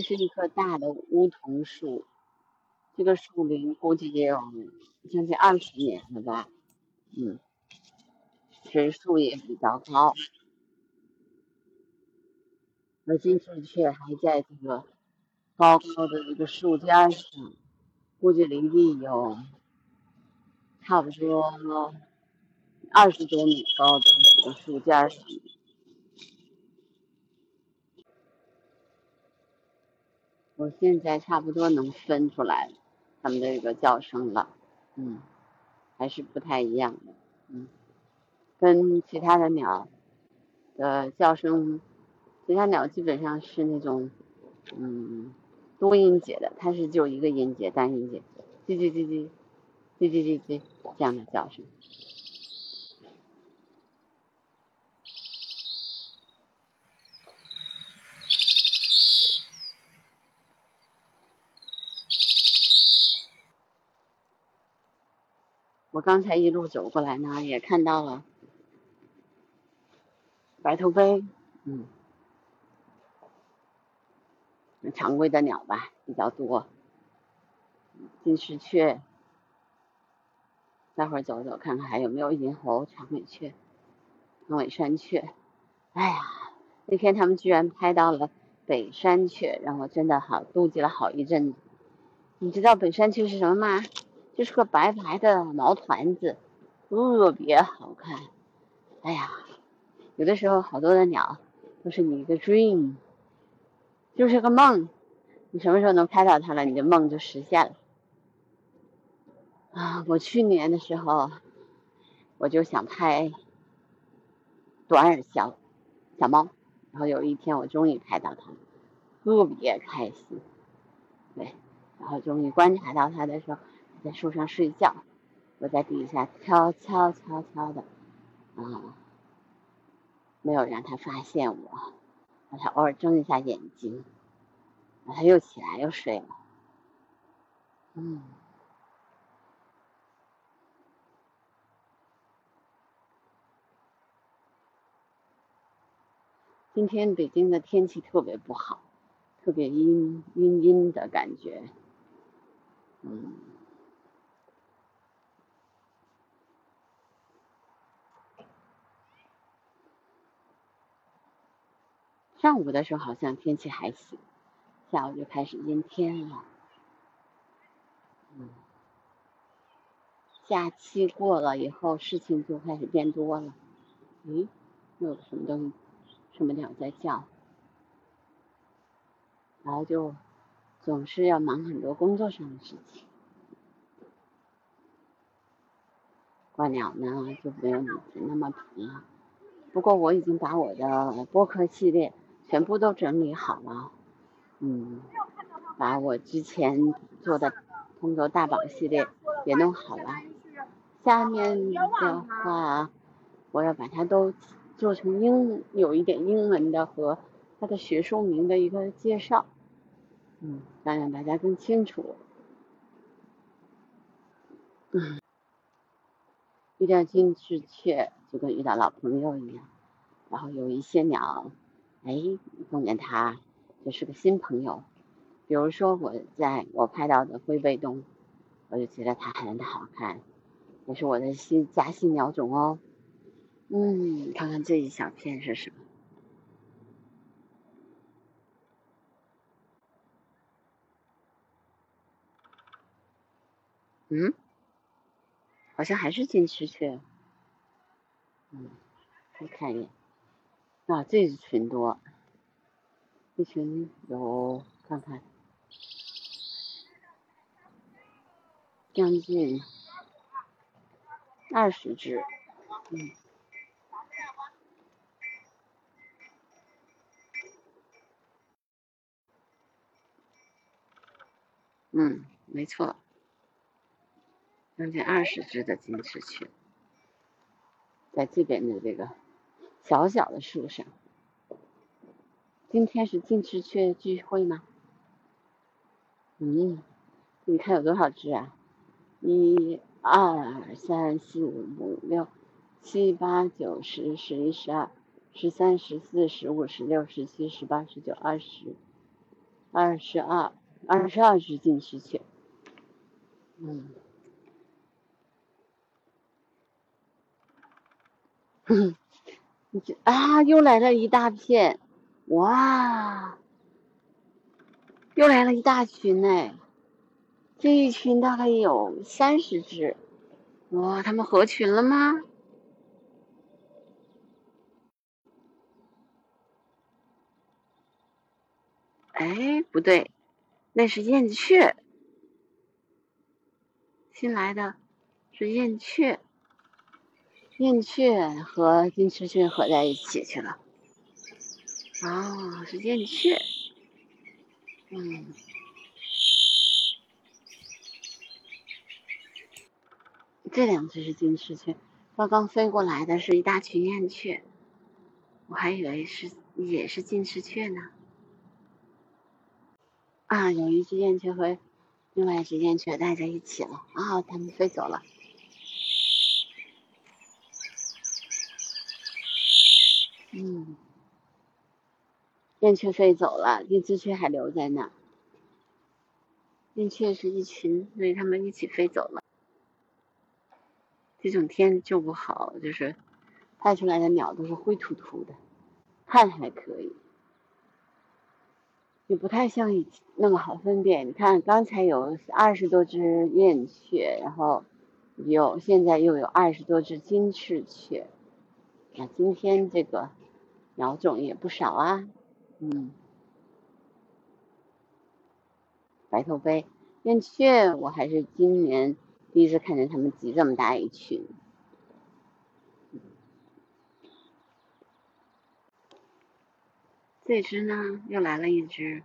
这是一棵大的梧桐树，这个树龄估计也有将近二十年了吧，嗯，这树也比较高，而金翅雀还在这个高高的这个树尖上，估计离地有差不多二十多米高的这个树尖上。我现在差不多能分出来它们的这个叫声了，嗯，还是不太一样的，嗯，跟其他的鸟的叫声，其他鸟基本上是那种，嗯，多音节的，它是就一个音节单音节，叽叽叽叽，叽叽叽叽这样的叫声。我刚才一路走过来呢，也看到了白头鹎，嗯，常规的鸟吧比较多，金丝雀，待会儿走走看看还有没有银喉、长尾雀、长尾山雀。哎呀，那天他们居然拍到了北山雀，让我真的好妒忌了好一阵子。你知道北山雀是什么吗？就是个白白的毛团子，特别好看。哎呀，有的时候好多的鸟都是你一个 dream，就是个梦。你什么时候能拍到它了，你的梦就实现了。啊，我去年的时候我就想拍短耳小小猫，然后有一天我终于拍到它了，特别开心。对，然后终于观察到它的时候。在树上睡觉，我在底下悄悄悄悄的，啊，没有让他发现我，让他偶尔睁一下眼睛，然后他又起来又睡了，嗯，今天北京的天气特别不好，特别阴阴阴的感觉，嗯。上午的时候好像天气还行，下午就开始阴天了。嗯，假期过了以后，事情就开始变多了。咦，又有什么东西？什么鸟在叫？然后就总是要忙很多工作上的事情。观鸟呢就没有以前那么频了。不过我已经把我的播客系列。全部都整理好了，嗯，把我之前做的《通州大宝》系列也弄好了。下面的话，我要把它都做成英，有一点英文的和它的学术名的一个介绍，嗯，让让大家更清楚。嗯，遇到金翅雀就跟遇到老朋友一样，然后有一些鸟。哎，碰见他就是个新朋友。比如说，我在我拍到的灰背鸫，我就觉得它很好看，也是我的新加新鸟种哦。嗯，看看这一小片是什么？嗯，好像还是金翅雀。嗯，再看一眼。啊，这是群多，这群有看看，将近二十只，嗯，嗯，没错，将近二十只的金翅雀，在这边的这个。小小的树上，今天是金翅雀聚会吗？嗯，你看有多少只啊？一、二、三、四、五、六、七、八、九、十、十一、十二、十三、十四、十五、十六、十七、十八、十九、二十、二十二，二十二只金丝雀。嗯，啊，又来了一大片，哇，又来了一大群呢。这一群大概有三十只，哇，他们合群了吗？哎，不对，那是燕雀，新来的是燕雀，燕雀和金翅雀合在一起去了。哦，是燕雀，嗯。这两只是金翅雀，刚刚飞过来的是一大群燕雀，我还以为是也是金翅雀呢。啊，有一只燕雀和另外一只燕雀待在一起了，啊，它们飞走了。嗯，燕雀飞走了，金翅雀还留在那。燕雀是一群，所以它们一起飞走了。这种天就不好，就是拍出来的鸟都是灰秃秃的，看还可以，也不太像以前那么好分辨。你看刚才有二十多只燕雀，然后有现在又有二十多只金翅雀，那今天这个鸟种也不少啊，嗯，白头杯燕雀我还是今年。第一次看见他们集这么大一群，这只呢又来了一只，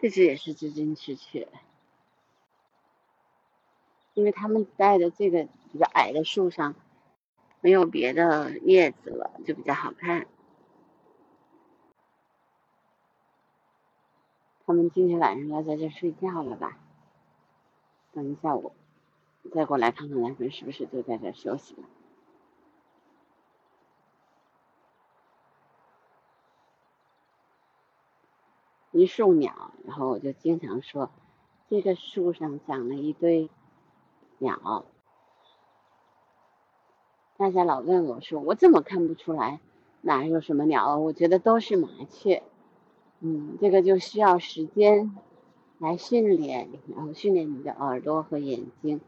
这只也是只金翅雀，因为他们在的这个比较矮的树上，没有别的叶子了，就比较好看。他们今天晚上要在这睡觉了吧？等一下我再过来看看，他们是不是就在这休息了？一树鸟，然后我就经常说，这个树上长了一堆鸟。大家老问我说，我怎么看不出来哪有什么鸟？我觉得都是麻雀。嗯，这个就需要时间来训练，然后训练你的耳朵和眼睛。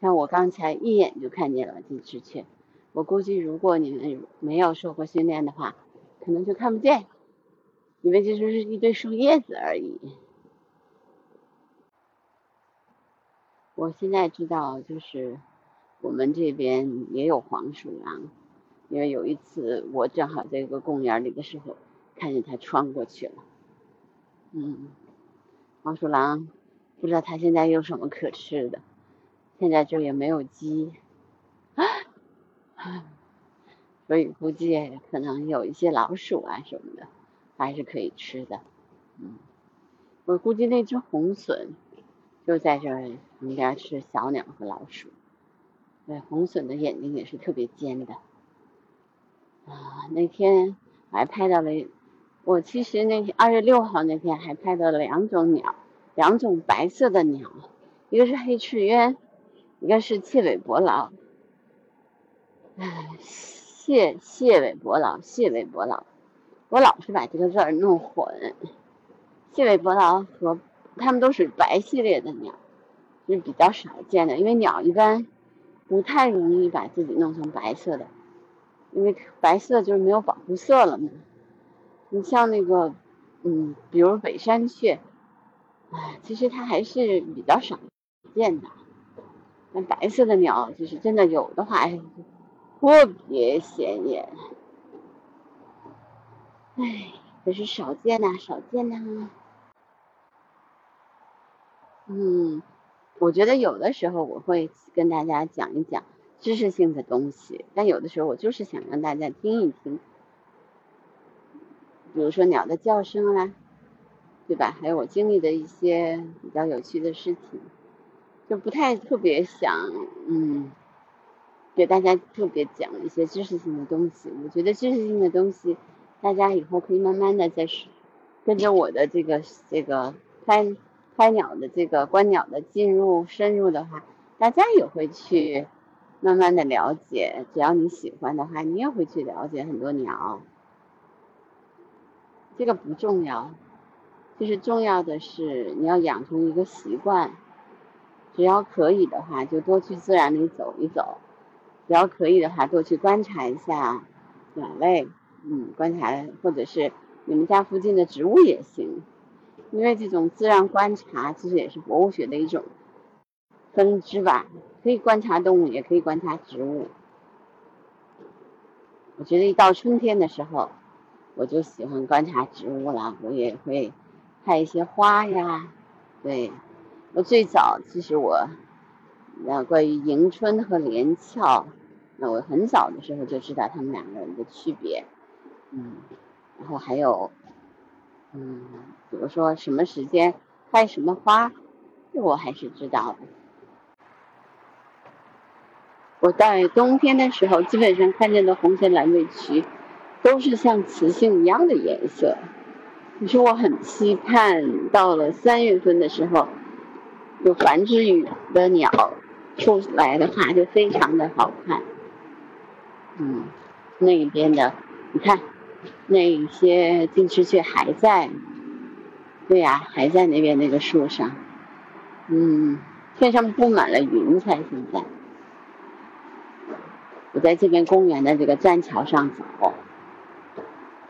像我刚才一眼就看见了这只雀，我估计如果你们没有受过训练的话，可能就看不见，以为这就是一堆树叶子而已。我现在知道，就是我们这边也有黄鼠狼。因为有一次我正好在一个公园里的时候，看见它穿过去了。嗯，黄鼠狼不知道它现在有什么可吃的，现在这也没有鸡，所以估计可能有一些老鼠啊什么的，还是可以吃的。嗯，我估计那只红隼就在这儿旁边是小鸟和老鼠。对，红隼的眼睛也是特别尖的。啊，那天还拍到了，我其实那天二月六号那天还拍到了两种鸟，两种白色的鸟，一个是黑翅鸢，一个是蟹尾伯劳。唉，蟹蟹尾伯劳，蟹尾伯劳，我老是把这个字儿弄混。蟹尾伯劳和它们都属于白系列的鸟，是比较少见的，因为鸟一般不太容易把自己弄成白色的。因为白色就是没有保护色了嘛。你像那个，嗯，比如北山雀，哎，其实它还是比较少见的。那白色的鸟，就是真的有的话，特别显眼。哎，可是少见呐，少见呐。嗯，我觉得有的时候我会跟大家讲一讲。知识性的东西，但有的时候我就是想让大家听一听，比如说鸟的叫声啊，对吧？还有我经历的一些比较有趣的事情，就不太特别想，嗯，给大家特别讲一些知识性的东西。我觉得知识性的东西，大家以后可以慢慢的在跟着我的这个这个拍拍鸟的这个观鸟的进入深入的话，大家也会去慢慢的了解。只要你喜欢的话，你也会去了解很多鸟。这个不重要，就是重要的是你要养成一个习惯。只要可以的话，就多去自然里走一走；只要可以的话，多去观察一下鸟类，嗯，观察或者是你们家附近的植物也行。因为这种自然观察其实也是博物学的一种分支吧，可以观察动物，也可以观察植物。我觉得一到春天的时候，我就喜欢观察植物了，我也会看一些花呀，对。我最早其实我，呃，关于迎春和连翘，那我很早的时候就知道他们两个人的区别，嗯，然后还有，嗯，比如说什么时间开什么花，这我还是知道的。我在冬天的时候，基本上看见的红线蓝尾鸲，都是像雌性一样的颜色。可是我很期盼到了三月份的时候。有繁殖羽的鸟出来的话，就非常的好看。嗯，那边的，你看，那些金翅雀还在。对呀，还在那边那个树上。嗯，天上布满了云彩。现在，我在这边公园的这个栈桥上走。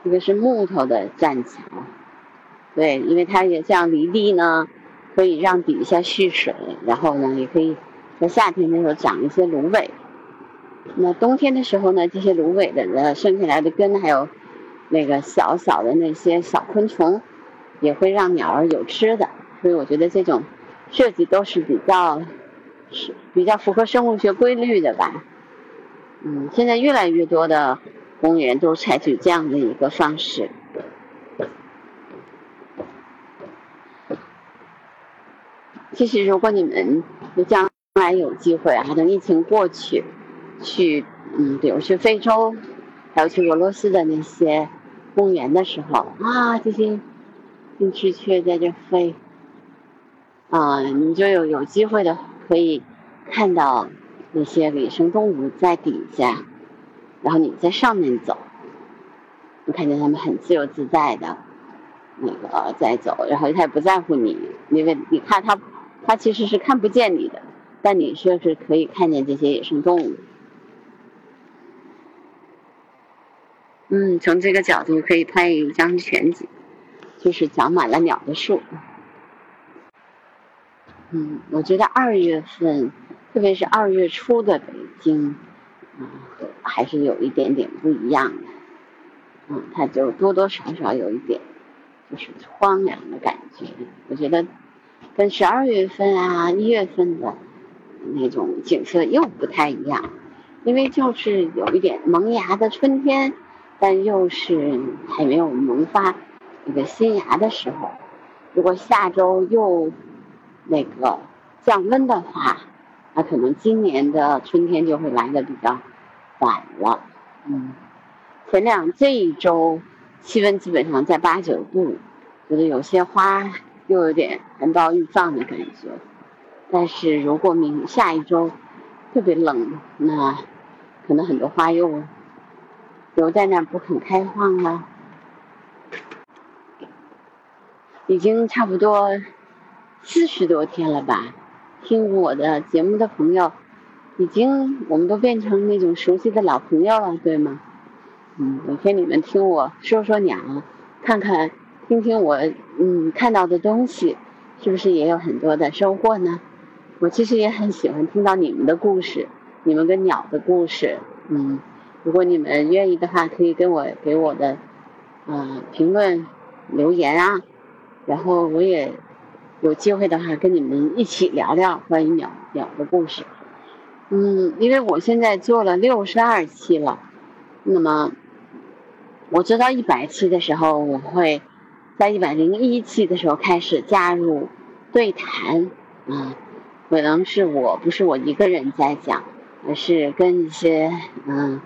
这个是木头的栈桥。对，因为它也这样离地呢。可以让底下蓄水，然后呢，也可以在夏天的时候长一些芦苇。那冬天的时候呢，这些芦苇的生下来的根，还有那个小小的那些小昆虫，也会让鸟儿有吃的。所以我觉得这种设计都是比较是比较符合生物学规律的吧。嗯，现在越来越多的公园都采取这样的一个方式。其实，如果你们将来有机会啊，等疫情过去，去嗯，比如去非洲，还有去俄罗斯的那些公园的时候啊，这些金翅雀在这飞，啊，你就有有机会的可以看到那些野生动物在底下，然后你在上面走，你看见它们很自由自在的那个在走，然后它也不在乎你，因为你看它。它其实是看不见你的，但你却是可以看见这些野生动物。嗯，从这个角度可以拍一张全景，就是长满了鸟的树。嗯，我觉得二月份，特别是二月初的北京，啊，还是有一点点不一样的。嗯，它就多多少少有一点，就是荒凉的感觉。我觉得。跟十二月份啊、一月份的那种景色又不太一样，因为就是有一点萌芽的春天，但又是还没有萌发那个新芽的时候。如果下周又那个降温的话，那可能今年的春天就会来的比较晚了。嗯，前两这一周气温基本上在八九度，觉得有些花。又有点寒苞欲放的感觉，但是如果明下一周特别冷，那可能很多花又留在那儿不肯开放了。已经差不多四十多天了吧？听我的节目的朋友，已经我们都变成那种熟悉的老朋友了，对吗？嗯，每天你们听我说说鸟，看看。听听我嗯看到的东西，是不是也有很多的收获呢？我其实也很喜欢听到你们的故事，你们跟鸟的故事。嗯，如果你们愿意的话，可以跟我给我的嗯评论留言啊，然后我也有机会的话跟你们一起聊聊关于鸟鸟的故事。嗯，因为我现在做了六十二期了，那么我做到一百期的时候，我会。在一百零一期的时候开始加入对谈，啊，可能是我不是我一个人在讲，而是跟一些嗯，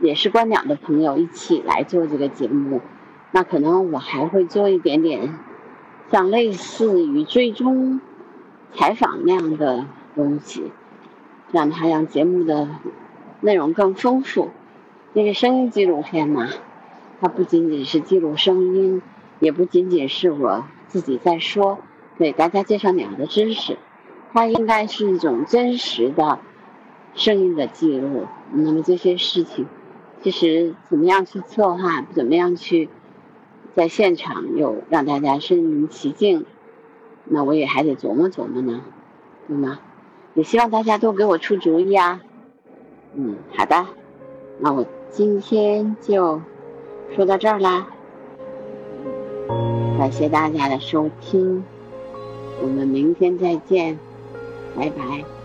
也是观鸟的朋友一起来做这个节目。那可能我还会做一点点，像类似于追踪采访那样的东西，让它让节目的内容更丰富。因为声音纪录片嘛，它不仅仅是记录声音，也不仅仅是我自己在说，给大家介绍鸟的知识，它应该是一种真实的声音的记录。那么这些事情，其实怎么样去策划，怎么样去在现场又让大家身临其境，那我也还得琢磨琢磨呢，对吗？也希望大家多给我出主意啊。嗯，好的，那我。今天就说到这儿啦，感谢大家的收听，我们明天再见，拜拜。